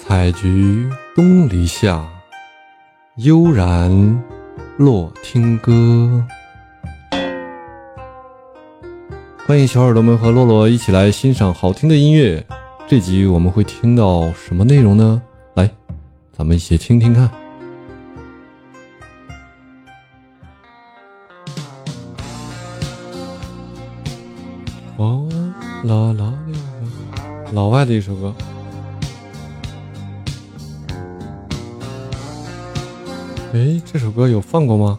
采菊东篱下，悠然落听歌。欢迎小耳朵们和洛洛一起来欣赏好听的音乐。这集我们会听到什么内容呢？来，咱们一起听听看。哦，啦啦啦，老外的一首歌。哎，这首歌有放过吗？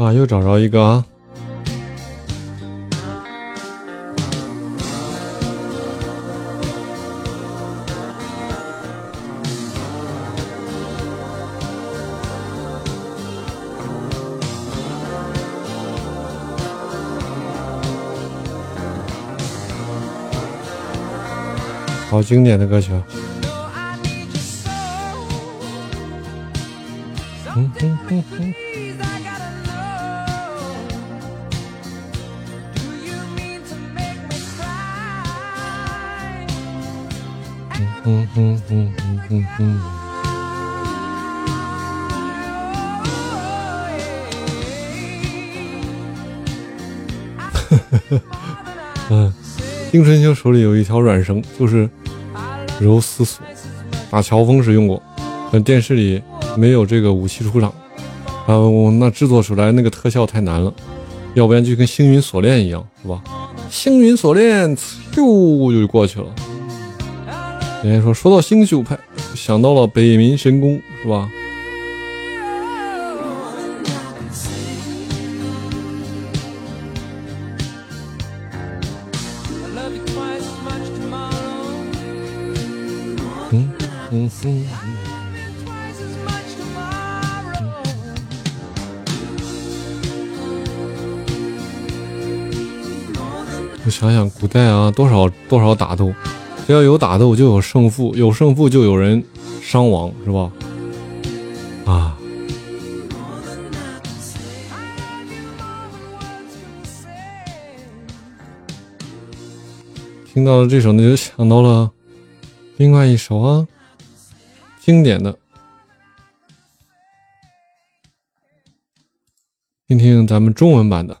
啊，又找着一个啊！好经典的歌曲。嗯哼哼哼。嗯哼哼哼哼哼。嗯，丁春秋手里有一条软绳，就是柔丝索，打乔峰时用过。但电视里没有这个武器出场，啊，我那制作出来那个特效太难了，要不然就跟星云锁链一样，是吧？星云锁链，咻就过去了。人家说，说到星宿派，想到了北冥神功，是吧？嗯。我想想，古代啊，多少多少打斗。只要有打斗，就有胜负；有胜负，就有人伤亡，是吧？啊！听到了这首，呢，就想到了另外一首啊，经典的。听听咱们中文版的。